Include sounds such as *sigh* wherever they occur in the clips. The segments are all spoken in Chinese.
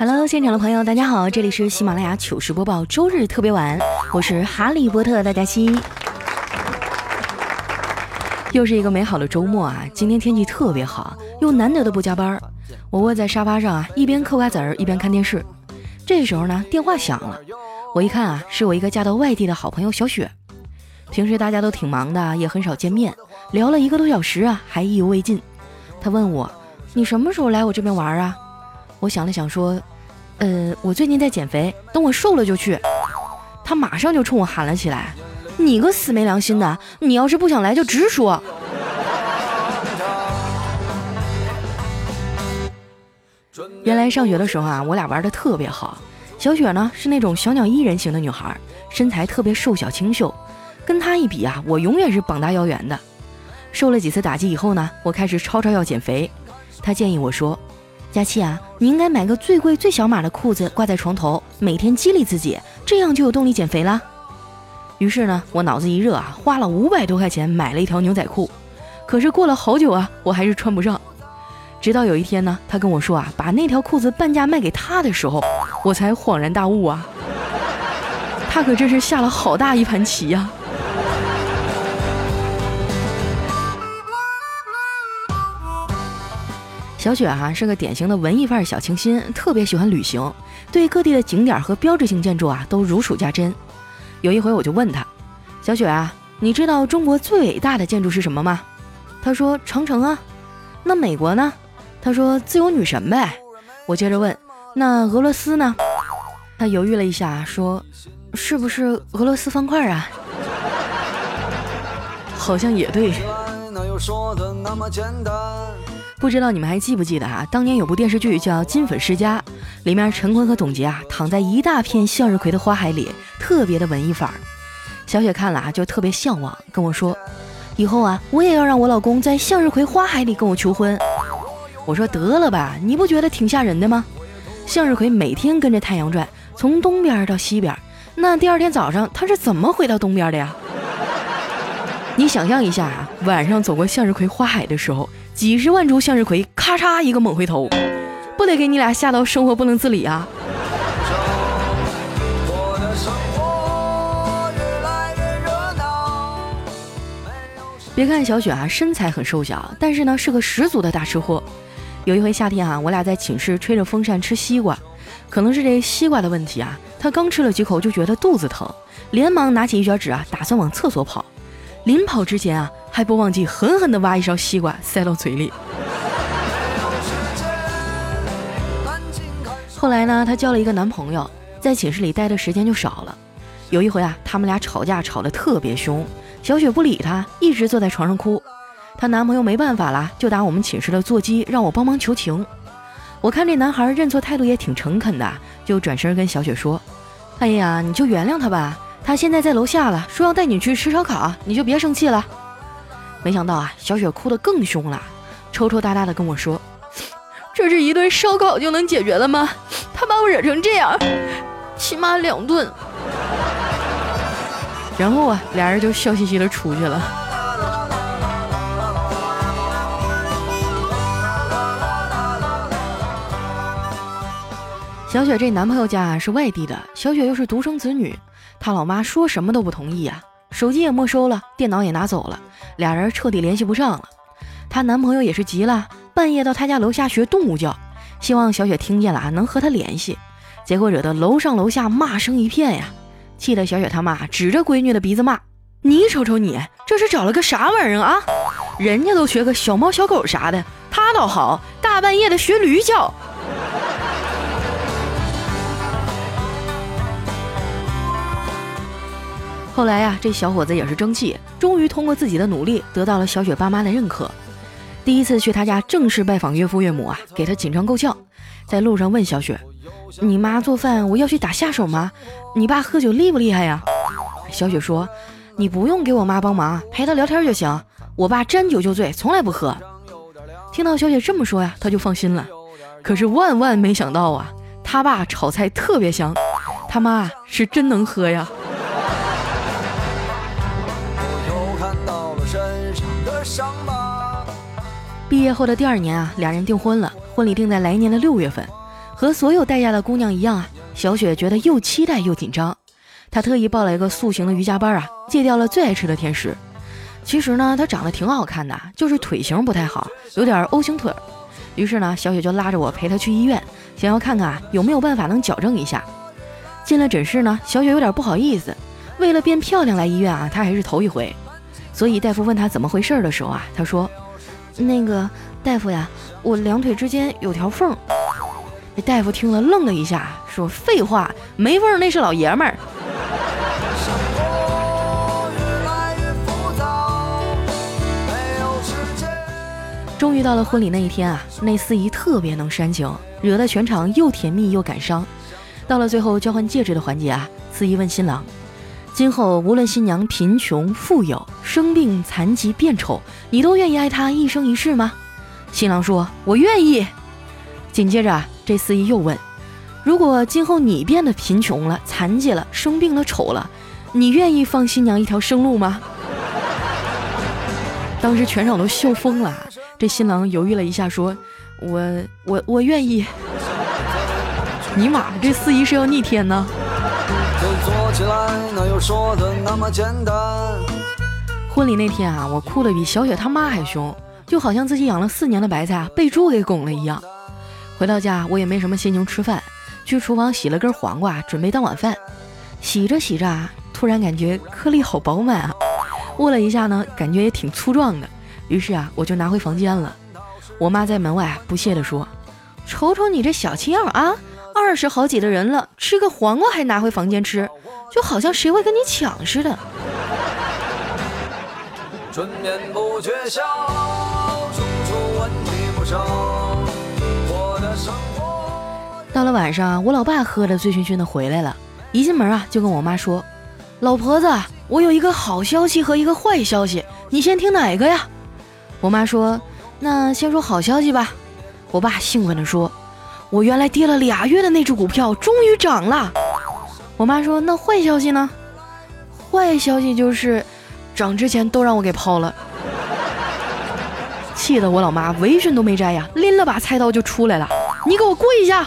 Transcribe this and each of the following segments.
Hello，现场的朋友，大家好，这里是喜马拉雅糗事播报周日特别晚，我是哈利波特大家期。又是一个美好的周末啊！今天天气特别好，又难得的不加班。我窝在沙发上啊，一边嗑瓜子儿一边看电视。这时候呢，电话响了，我一看啊，是我一个嫁到外地的好朋友小雪。平时大家都挺忙的，也很少见面，聊了一个多小时啊，还意犹未尽。他问我：“你什么时候来我这边玩啊？”我想了想说：“呃，我最近在减肥，等我瘦了就去。”他马上就冲我喊了起来：“你个死没良心的！你要是不想来就直说。”原来上学的时候啊，我俩玩的特别好。小雪呢是那种小鸟依人型的女孩，身材特别瘦小清秀，跟她一比啊，我永远是膀大腰圆的。受了几次打击以后呢，我开始吵吵要减肥。她建议我说：“佳琪啊，你应该买个最贵最小码的裤子挂在床头，每天激励自己，这样就有动力减肥啦。”于是呢，我脑子一热啊，花了五百多块钱买了一条牛仔裤。可是过了好久啊，我还是穿不上。直到有一天呢，他跟我说啊，把那条裤子半价卖给他的时候，我才恍然大悟啊，他可真是下了好大一盘棋呀。小雪哈是个典型的文艺范儿小清新，特别喜欢旅行，对各地的景点和标志性建筑啊都如数家珍。有一回我就问他，小雪啊，你知道中国最伟大的建筑是什么吗？他说长城啊。那美国呢？他说自由女神呗。我接着问，那俄罗斯呢？他犹豫了一下，说是不是俄罗斯方块啊？*laughs* 好像也对。不知道你们还记不记得啊？当年有部电视剧叫《金粉世家》，里面陈坤和董洁啊躺在一大片向日葵的花海里，特别的文艺范儿。小雪看了啊，就特别向往，跟我说，以后啊，我也要让我老公在向日葵花海里跟我求婚。我说得了吧，你不觉得挺吓人的吗？向日葵每天跟着太阳转，从东边到西边，那第二天早上它是怎么回到东边的呀？你想象一下啊，晚上走过向日葵花海的时候。几十万株向日葵，咔嚓一个猛回头，不得给你俩吓到生活不能自理啊！别看小雪啊身材很瘦小，但是呢是个十足的大吃货。有一回夏天啊，我俩在寝室吹着风扇吃西瓜，可能是这西瓜的问题啊，她刚吃了几口就觉得肚子疼，连忙拿起一卷纸啊，打算往厕所跑。临跑之前啊。还不忘记狠狠地挖一勺西瓜塞到嘴里。后来呢，她交了一个男朋友，在寝室里待的时间就少了。有一回啊，他们俩吵架吵得特别凶，小雪不理他，一直坐在床上哭。她男朋友没办法了，就打我们寝室的座机让我帮忙求情。我看这男孩认错态度也挺诚恳的，就转身跟小雪说：“哎呀，你就原谅他吧，他现在在楼下了，说要带你去吃烧烤，你就别生气了。”没想到啊，小雪哭得更凶了，抽抽搭搭的跟我说：“这是一顿烧烤就能解决了吗？他把我惹成这样，起码两顿。”然后啊，俩人就笑嘻嘻的出去了。小雪这男朋友家是外地的，小雪又是独生子女，她老妈说什么都不同意啊。手机也没收了，电脑也拿走了，俩人彻底联系不上了。她男朋友也是急了，半夜到她家楼下学动物叫，希望小雪听见了啊能和他联系。结果惹得楼上楼下骂声一片呀，气得小雪他妈指着闺女的鼻子骂：“你瞅瞅你，这是找了个啥玩意儿啊？人家都学个小猫小狗啥的，她倒好，大半夜的学驴叫。”后来呀，这小伙子也是争气，终于通过自己的努力得到了小雪爸妈的认可。第一次去他家正式拜访岳父岳母啊，给他紧张够呛。在路上问小雪：“你妈做饭，我要去打下手吗？你爸喝酒厉不厉害呀？”小雪说：“你不用给我妈帮忙，陪她聊天就行。我爸沾酒就醉，从来不喝。”听到小雪这么说呀，他就放心了。可是万万没想到啊，他爸炒菜特别香，他妈是真能喝呀。毕业后的第二年啊，俩人订婚了，婚礼定在来年的六月份。和所有待嫁的姑娘一样啊，小雪觉得又期待又紧张。她特意报了一个塑形的瑜伽班啊，戒掉了最爱吃的甜食。其实呢，她长得挺好看的，就是腿型不太好，有点 O 型腿。于是呢，小雪就拉着我陪她去医院，想要看看有没有办法能矫正一下。进了诊室呢，小雪有点不好意思，为了变漂亮来医院啊，她还是头一回。所以大夫问她怎么回事的时候啊，她说。那个大夫呀，我两腿之间有条缝。这大夫听了愣了一下，说：“废话，没缝那是老爷们儿。”终于到了婚礼那一天啊，那司仪特别能煽情，惹得全场又甜蜜又感伤。到了最后交换戒指的环节啊，司仪问新郎。今后无论新娘贫穷富有、生病残疾变丑，你都愿意爱她一生一世吗？新郎说：“我愿意。”紧接着，这司仪又问：“如果今后你变得贫穷了、残疾了、生病了、丑了，你愿意放新娘一条生路吗？” *laughs* 当时全场都笑疯了。这新郎犹豫了一下，说：“我我我愿意。*laughs* ”尼玛，这司仪是要逆天呢？做起来哪有说的那么简单婚礼那天啊，我哭的比小雪他妈还凶，就好像自己养了四年的白菜被猪给拱了一样。回到家，我也没什么心情吃饭，去厨房洗了根黄瓜，准备当晚饭。洗着洗着啊，突然感觉颗粒好饱满啊，握了一下呢，感觉也挺粗壮的。于是啊，我就拿回房间了。我妈在门外不屑地说：“瞅瞅你这小气样啊！”二十好几的人了，吃个黄瓜还拿回房间吃，就好像谁会跟你抢似的。到了晚上，我老爸喝得醉醺醺的回来了，一进门啊就跟我妈说：“老婆子，我有一个好消息和一个坏消息，你先听哪个呀？”我妈说：“那先说好消息吧。”我爸兴奋地说。我原来跌了俩月的那只股票终于涨了，我妈说：“那坏消息呢？坏消息就是，涨之前都让我给抛了。”气得我老妈围裙都没摘呀，拎了把菜刀就出来了：“你给我跪下！”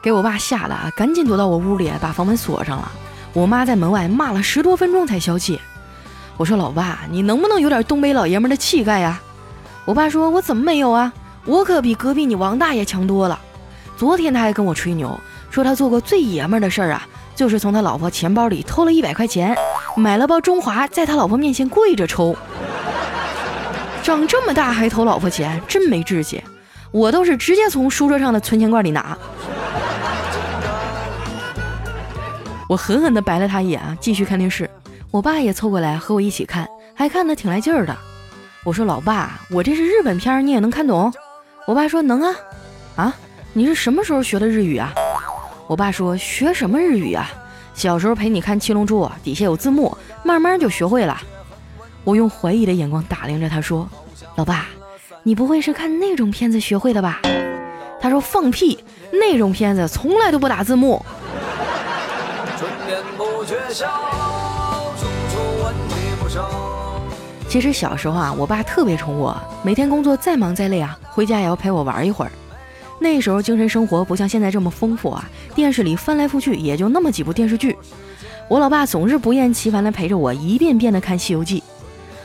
给我爸吓得啊，赶紧躲到我屋里，把房门锁上了。我妈在门外骂了十多分钟才消气。我说：“老爸，你能不能有点东北老爷们的气概呀？”我爸说：“我怎么没有啊？我可比隔壁你王大爷强多了。昨天他还跟我吹牛，说他做过最爷们的事儿啊，就是从他老婆钱包里偷了一百块钱，买了包中华，在他老婆面前跪着抽。长这么大还偷老婆钱，真没志气。我都是直接从书桌上的存钱罐里拿。”我狠狠地白了他一眼啊，继续看电视。我爸也凑过来和我一起看，还看得挺来劲儿的。我说老爸，我这是日本片，你也能看懂？我爸说能啊。啊，你是什么时候学的日语啊？我爸说学什么日语啊？小时候陪你看《七龙珠》，底下有字幕，慢慢就学会了。我用怀疑的眼光打量着他，说：“老爸，你不会是看那种片子学会的吧？”他说：“放屁，那种片子从来都不打字幕。”其实小时候啊，我爸特别宠我，每天工作再忙再累啊，回家也要陪我玩一会儿。那时候精神生活不像现在这么丰富啊，电视里翻来覆去也就那么几部电视剧。我老爸总是不厌其烦地陪着我一遍遍地看《西游记》。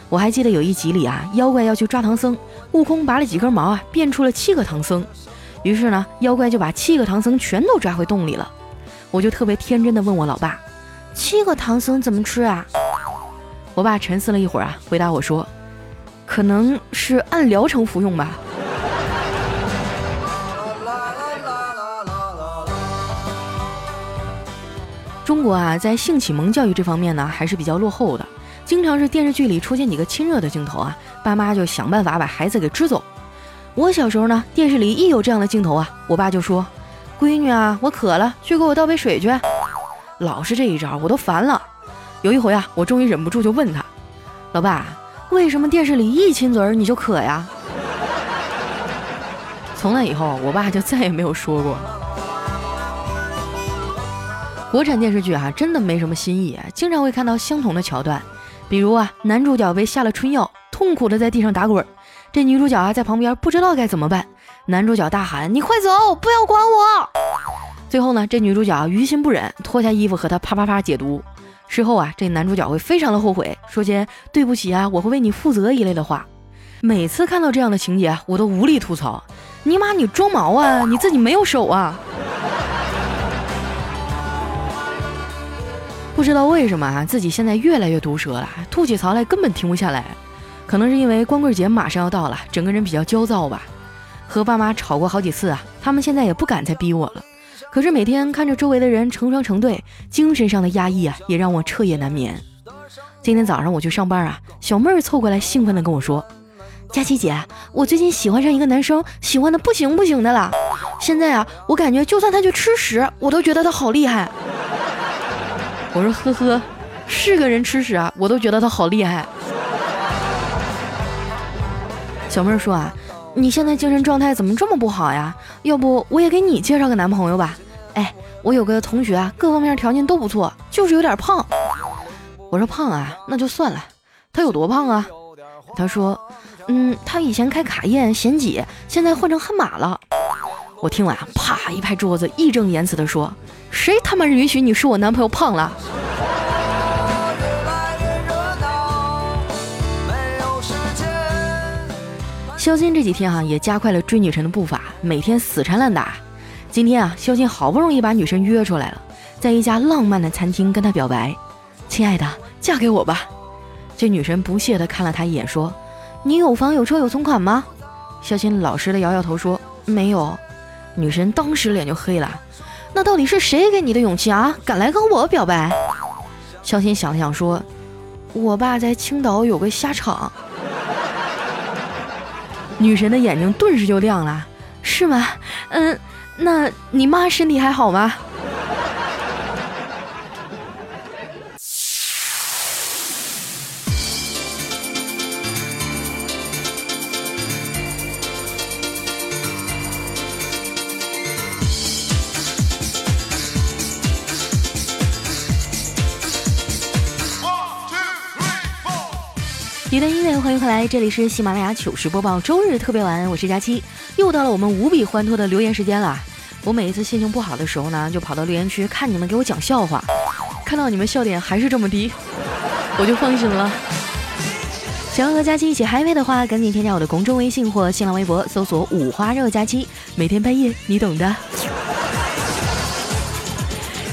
我还记得有一集里啊，妖怪要去抓唐僧，悟空拔了几根毛啊，变出了七个唐僧。于是呢，妖怪就把七个唐僧全都抓回洞里了。我就特别天真的问我老爸：“七个唐僧怎么吃啊？”我爸沉思了一会儿啊，回答我说：“可能是按疗程服用吧。”中国啊，在性启蒙教育这方面呢，还是比较落后的。经常是电视剧里出现几个亲热的镜头啊，爸妈就想办法把孩子给支走。我小时候呢，电视里一有这样的镜头啊，我爸就说：“闺女啊，我渴了，去给我倒杯水去。”老是这一招，我都烦了。有一回啊，我终于忍不住就问他：“老爸，为什么电视里一亲嘴你就渴呀？”从那以后，我爸就再也没有说过。国产电视剧啊，真的没什么新意，经常会看到相同的桥段，比如啊，男主角被下了春药，痛苦的在地上打滚，这女主角啊在旁边不知道该怎么办，男主角大喊：“你快走，不要管我！”最后呢，这女主角于心不忍，脱下衣服和他啪啪啪解毒。事后啊，这男主角会非常的后悔，说些“对不起啊，我会为你负责”一类的话。每次看到这样的情节，我都无力吐槽：“尼玛，你装毛啊！你自己没有手啊！”不知道为什么啊，自己现在越来越毒舌了，吐起槽来根本停不下来。可能是因为光棍节马上要到了，整个人比较焦躁吧。和爸妈吵过好几次啊，他们现在也不敢再逼我了。可是每天看着周围的人成双成对，精神上的压抑啊，也让我彻夜难眠。今天早上我去上班啊，小妹儿凑过来兴奋地跟我说：“佳琪姐，我最近喜欢上一个男生，喜欢的不行不行的了。现在啊，我感觉就算他去吃屎，我都觉得他好厉害。*laughs* ”我说：“呵呵，是个人吃屎啊，我都觉得他好厉害。”小妹儿说啊。你现在精神状态怎么这么不好呀？要不我也给你介绍个男朋友吧？哎，我有个同学啊，各方面条件都不错，就是有点胖。我说胖啊，那就算了。他有多胖啊？他说，嗯，他以前开卡宴嫌挤，现在换成悍马了。我听完啪一拍桌子，义正言辞地说：“谁他妈允许你说我男朋友胖了？”肖鑫这几天哈也加快了追女神的步伐，每天死缠烂打。今天啊，肖鑫好不容易把女神约出来了，在一家浪漫的餐厅跟她表白：“亲爱的，嫁给我吧。”这女神不屑地看了他一眼，说：“你有房有车有存款吗？”肖鑫老实的摇摇头说：“没有。”女神当时脸就黑了：“那到底是谁给你的勇气啊？敢来跟我表白？”肖鑫想了想说：“我爸在青岛有个虾场。”女神的眼睛顿时就亮了，是吗？嗯，那你妈身体还好吗？迎回来，这里是喜马拉雅糗事播报周日特别晚，我是佳期，又到了我们无比欢脱的留言时间了。我每一次心情不好的时候呢，就跑到留言区看你们给我讲笑话，看到你们笑点还是这么低，*laughs* 我就放心了。想要和佳期一起嗨飞的话，赶紧添加我的公众微信或新浪微博，搜索“五花肉佳期”，每天半夜你懂的。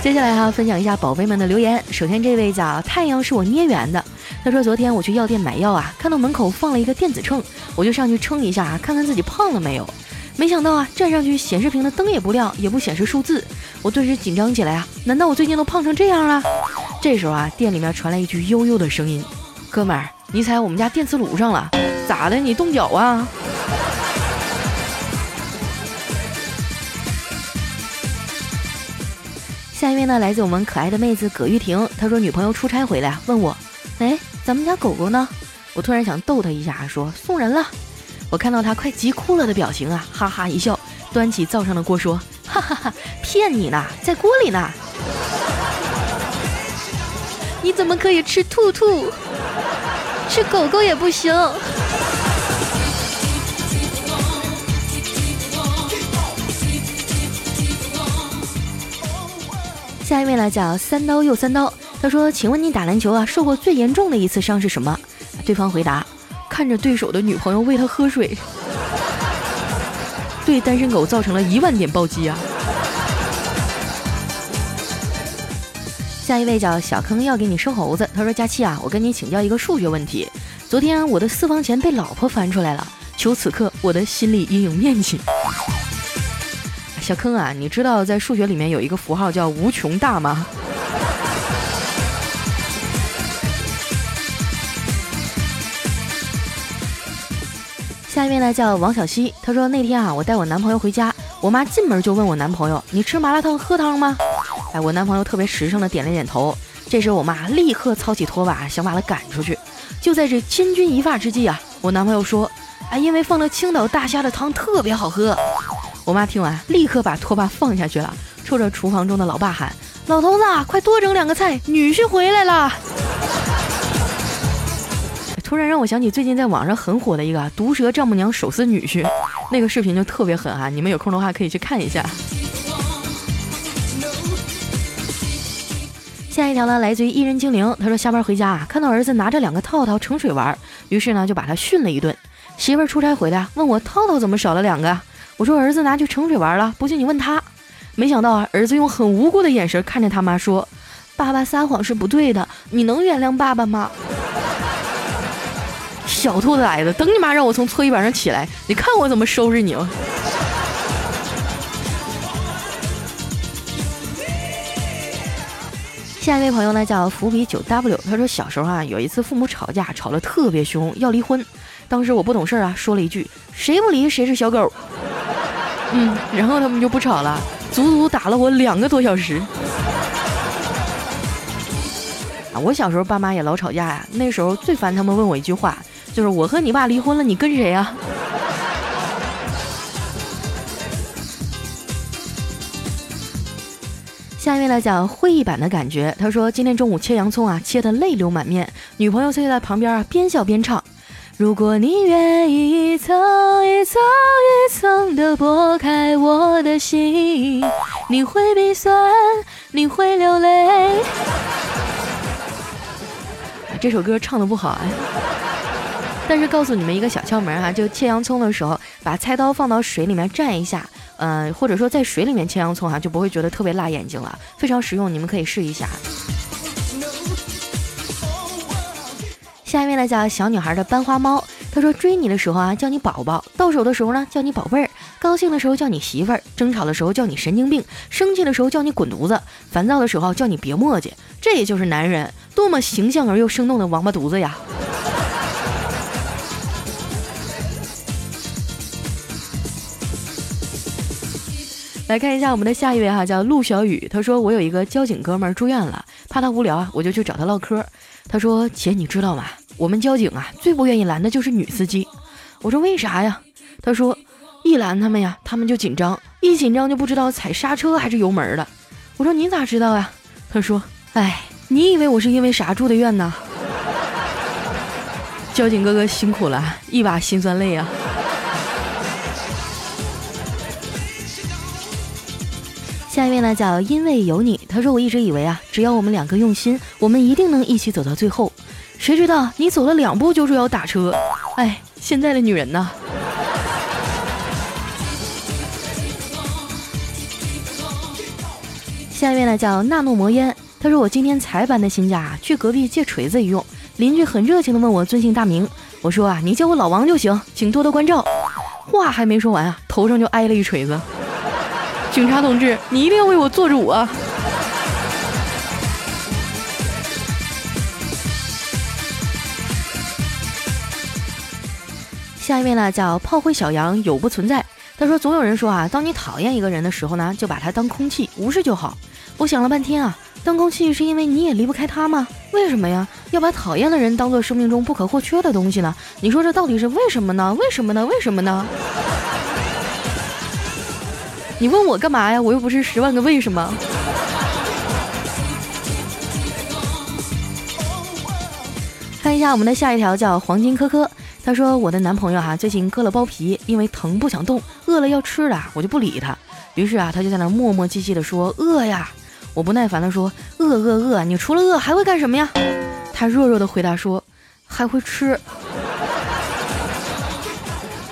接下来哈，分享一下宝贝们的留言。首先这位叫太阳是我捏圆的。他说：“昨天我去药店买药啊，看到门口放了一个电子秤，我就上去称一下啊，看看自己胖了没有。没想到啊，站上去显示屏的灯也不亮，也不显示数字，我顿时紧张起来啊！难道我最近都胖成这样了？这时候啊，店里面传来一句悠悠的声音：‘哥们儿，你踩我们家电磁炉上了，咋的？你冻脚啊？’下一位呢，来自我们可爱的妹子葛玉婷，她说女朋友出差回来，问我，哎。”咱们家狗狗呢？我突然想逗它一下，说送人了。我看到它快急哭了的表情啊，哈哈一笑，端起灶上的锅说：“哈哈哈，骗你呢，在锅里呢。你怎么可以吃兔兔？吃狗狗也不行。”下一位来讲三刀又三刀。他说：“请问你打篮球啊，受过最严重的一次伤是什么？”对方回答：“看着对手的女朋友喂他喝水，*laughs* 对单身狗造成了一万点暴击啊！”下一位叫小坑要给你生猴子。他说：“佳期啊，我跟你请教一个数学问题。昨天我的私房钱被老婆翻出来了，求此刻我的心理阴影面积。”小坑啊，你知道在数学里面有一个符号叫无穷大吗？下一位呢叫王小溪，他说那天啊，我带我男朋友回家，我妈进门就问我男朋友：“你吃麻辣烫喝汤吗？”哎，我男朋友特别实诚的点了点头。这时我妈立刻操起拖把想把他赶出去。就在这千钧一发之际啊，我男朋友说：“哎，因为放了青岛大虾的汤特别好喝。”我妈听完立刻把拖把放下去了，冲着厨房中的老爸喊：“老头子，快多整两个菜，女婿回来了。”突然让我想起最近在网上很火的一个毒舌丈母娘手撕女婿，那个视频就特别狠啊！你们有空的话可以去看一下。下一条呢，来自于艺人精灵，他说下班回家啊，看到儿子拿着两个套套盛水玩，于是呢就把他训了一顿。媳妇儿出差回来问我套套怎么少了两个，我说儿子拿去盛水玩了，不信你问他。没想到啊，儿子用很无辜的眼神看着他妈说：“爸爸撒谎是不对的，你能原谅爸爸吗？”小兔崽子，等你妈让我从搓衣板上起来，你看我怎么收拾你！下一位朋友呢叫伏笔九 W，他说小时候啊有一次父母吵架，吵得特别凶，要离婚。当时我不懂事啊，说了一句谁不离谁是小狗。嗯，然后他们就不吵了，足足打了我两个多小时。啊，我小时候爸妈也老吵架呀，那时候最烦他们问我一句话。就是我和你爸离婚了，你跟谁呀？下一位来讲会议版的感觉。他说今天中午切洋葱啊，切得泪流满面，女朋友却在旁边啊，边笑边唱：如果你愿意一层一层一层的剥开我的心，你会鼻酸，你会流泪。*laughs* 这首歌唱的不好哎。但是告诉你们一个小窍门哈，就切洋葱的时候，把菜刀放到水里面蘸一下，嗯，或者说在水里面切洋葱哈，就不会觉得特别辣眼睛了，非常实用，你们可以试一下。下一位呢叫小女孩的班花猫，她说追你的时候啊叫你宝宝，到手的时候呢叫你宝贝儿，高兴的时候叫你媳妇儿，争吵的时候叫你神经病，生气的时候叫你滚犊子，烦躁的时候叫你别磨叽，这也就是男人，多么形象而又生动的王八犊子呀！来看一下我们的下一位哈，叫陆小雨。他说：“我有一个交警哥们儿住院了，怕他无聊啊，我就去找他唠嗑。他说：‘姐，你知道吗？我们交警啊，最不愿意拦的就是女司机。’我说：‘为啥呀？’他说：‘一拦他们呀，他们就紧张，一紧张就不知道踩刹车还是油门了。’我说：‘你咋知道呀？’他说：‘哎，你以为我是因为啥住的院呢？’交警哥哥辛苦了，一把辛酸泪啊。”下一位呢叫因为有你，他说我一直以为啊，只要我们两个用心，我们一定能一起走到最后。谁知道你走了两步就说要打车，哎，现在的女人呐。下一位呢叫纳诺魔烟，他说我今天才搬的新家，去隔壁借锤子一用，邻居很热情的问我尊姓大名，我说啊，你叫我老王就行，请多多关照。话还没说完啊，头上就挨了一锤子。警察同志，你一定要为我做主啊！下一位呢，叫炮灰小羊有不存在。他说，总有人说啊，当你讨厌一个人的时候呢，就把他当空气，无视就好。我想了半天啊，当空气是因为你也离不开他吗？为什么呀？要把讨厌的人当做生命中不可或缺的东西呢？你说这到底是为什么呢？为什么呢？为什么呢？你问我干嘛呀？我又不是十万个为什么。看一下我们的下一条，叫黄金科科。他说：“我的男朋友哈最近割了包皮，因为疼不想动，饿了要吃的，我就不理他。于是啊，他就在那磨磨唧唧的说饿呀。我不耐烦的说饿饿饿，你除了饿还会干什么呀？他弱弱的回答说还会吃。”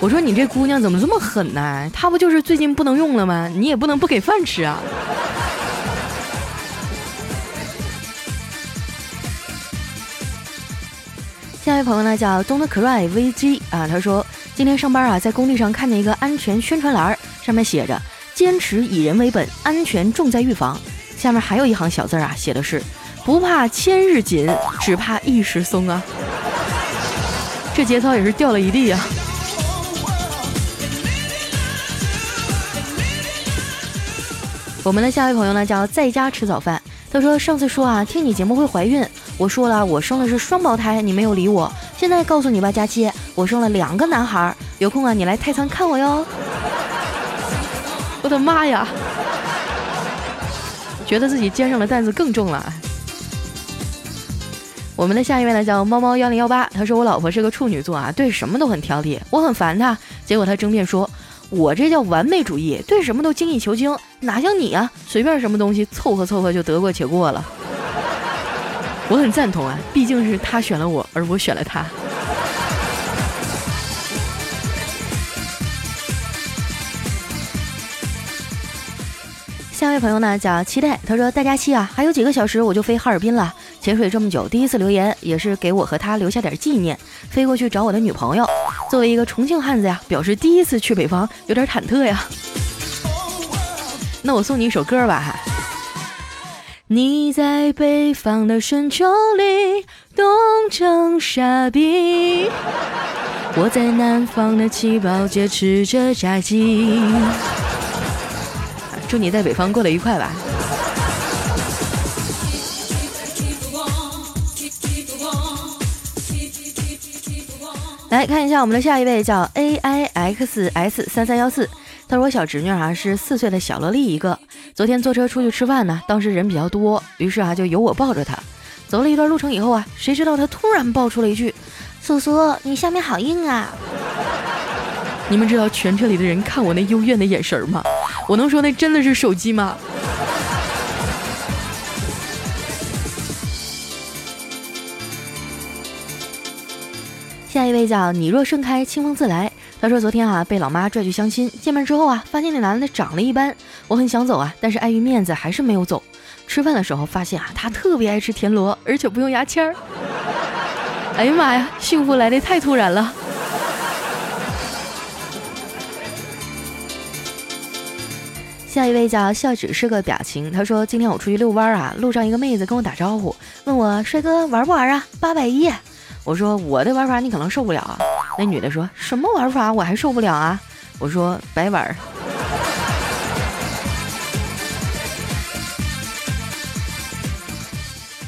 我说你这姑娘怎么这么狠呢？她不就是最近不能用了吗？你也不能不给饭吃啊！下一位朋友呢叫 Don't Cry VG 啊，他说今天上班啊，在工地上看见一个安全宣传栏，上面写着“坚持以人为本，安全重在预防”。下面还有一行小字啊，写的是“不怕千日紧，只怕一时松”啊。这节操也是掉了一地啊！我们的下一位朋友呢叫在家吃早饭，他说上次说啊听你节目会怀孕，我说了我生的是双胞胎，你没有理我，现在告诉你吧，佳期，我生了两个男孩，有空啊你来太仓看我哟。我的妈呀，觉得自己肩上的担子更重了。我们的下一位呢叫猫猫幺零幺八，他说我老婆是个处女座啊，对什么都很挑剔，我很烦她。结果他争辩说，我这叫完美主义，对什么都精益求精，哪像你啊，随便什么东西凑合凑合就得过且过了。我很赞同啊，毕竟是他选了我，而我选了他。下一位朋友呢叫期待，他说大家期啊，还有几个小时我就飞哈尔滨了。潜水这么久，第一次留言也是给我和他留下点纪念。飞过去找我的女朋友，作为一个重庆汉子呀，表示第一次去北方有点忐忑呀。那我送你一首歌吧哈。你在北方的深秋里冻成傻逼，我在南方的七宝街吃着炸鸡。祝你在北方过得愉快吧。来看一下我们的下一位，叫 A I X S 三三幺四。他说我小侄女啊是四岁的小萝莉一个。昨天坐车出去吃饭呢，当时人比较多，于是啊就由我抱着她。走了一段路程以后啊，谁知道她突然爆出了一句：“叔叔，你下面好硬啊！” *laughs* 你们知道全车里的人看我那幽怨的眼神吗？我能说那真的是手机吗？下一位叫你若盛开，清风自来。他说昨天啊被老妈拽去相亲，见面之后啊发现那男的长了一般，我很想走啊，但是碍于面子还是没有走。吃饭的时候发现啊他特别爱吃田螺，而且不用牙签儿。哎呀妈呀，幸福来的太突然了。下一位叫笑只是个表情，他说今天我出去遛弯啊，路上一个妹子跟我打招呼，问我帅哥玩不玩啊？八百一。我说我的玩法你可能受不了啊。那女的说什么玩法我还受不了啊？我说白玩。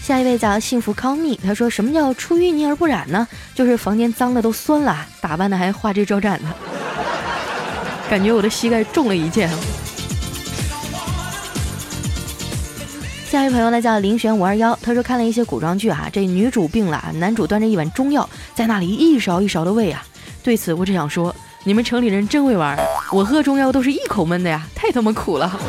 下一位叫幸福康蜜，他说什么叫出淤泥而不染呢？就是房间脏的都酸了，打扮的还花枝招展的，*laughs* 感觉我的膝盖中了一箭。下一位朋友呢叫林璇五二幺，他说看了一些古装剧啊，这女主病了，男主端着一碗中药在那里一勺一勺的喂啊。对此我只想说，你们城里人真会玩，我喝中药都是一口闷的呀，太他妈苦了。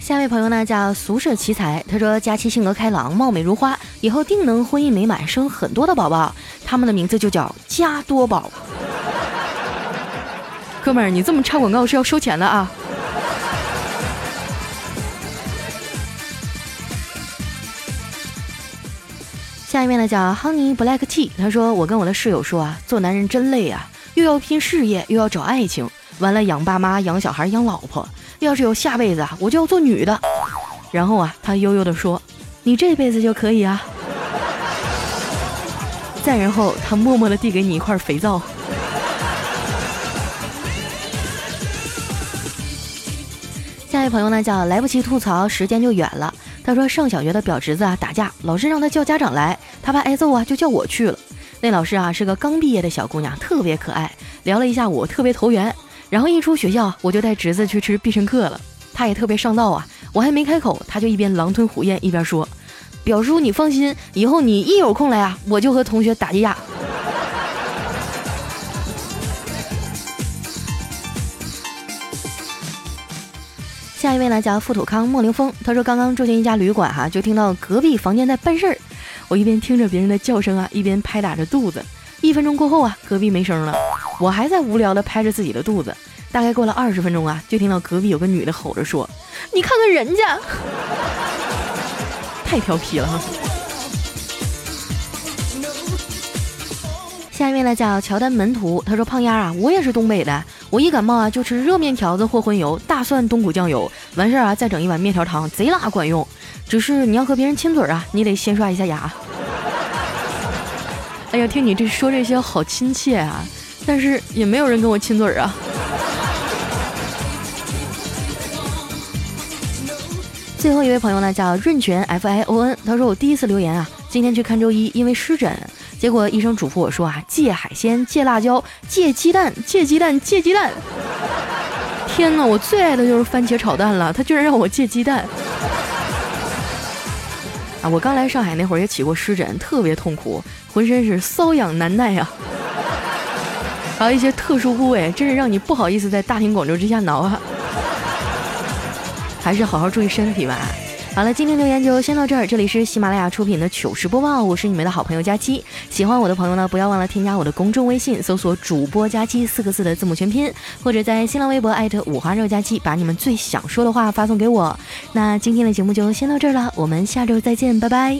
下一位朋友呢叫俗世奇才，他说佳期性格开朗，貌美如花，以后定能婚姻美满，生很多的宝宝，他们的名字就叫加多宝。哥们儿，你这么插广告是要收钱的啊！下一位呢叫 Honey Black Tea，他说我跟我的室友说啊，做男人真累啊，又要拼事业，又要找爱情，完了养爸妈、养小孩、养老婆，要是有下辈子啊，我就要做女的。然后啊，他悠悠的说，你这辈子就可以啊。再然后，他默默的递给你一块肥皂。朋友呢叫来不及吐槽，时间就远了。他说上小学的表侄子啊打架，老师让他叫家长来，他怕挨揍啊，就叫我去了。那老师啊是个刚毕业的小姑娘，特别可爱，聊了一下午，特别投缘。然后一出学校，我就带侄子去吃必胜客了。他也特别上道啊，我还没开口，他就一边狼吞虎咽一边说：“表叔你放心，以后你 *laughs* 一有空来啊，我就和同学打架。”下一位呢叫富土康莫凌峰，他说刚刚住进一家旅馆哈，就听到隔壁房间在办事儿，我一边听着别人的叫声啊，一边拍打着肚子。一分钟过后啊，隔壁没声了，我还在无聊的拍着自己的肚子。大概过了二十分钟啊，就听到隔壁有个女的吼着说：“你看看人家，太调皮了。”下一位呢叫乔丹门徒，他说：“胖丫啊，我也是东北的，我一感冒啊就吃热面条子或荤油，大蒜冬菇酱油，完事儿啊再整一碗面条汤，贼拉管用。只是你要和别人亲嘴啊，你得先刷一下牙。哎呀，听你这说这些好亲切啊，但是也没有人跟我亲嘴啊。*laughs* 最后一位朋友呢，叫润泉 F I O N，他说我第一次留言啊，今天去看周一，因为湿疹，结果医生嘱咐我说啊，戒海鲜，戒辣椒，戒鸡蛋，戒鸡蛋，戒鸡蛋。天哪，我最爱的就是番茄炒蛋了，他居然让我戒鸡蛋。啊，我刚来上海那会儿也起过湿疹，特别痛苦，浑身是瘙痒难耐啊，还有一些特殊部位，真是让你不好意思在大庭广众之下挠啊。还是好好注意身体吧。好了，今天留言就先到这儿。这里是喜马拉雅出品的糗事播报，我是你们的好朋友佳期。喜欢我的朋友呢，不要忘了添加我的公众微信，搜索“主播佳期”四个字的字母全拼，或者在新浪微博艾特五花肉佳期，把你们最想说的话发送给我。那今天的节目就先到这儿了，我们下周再见，拜拜。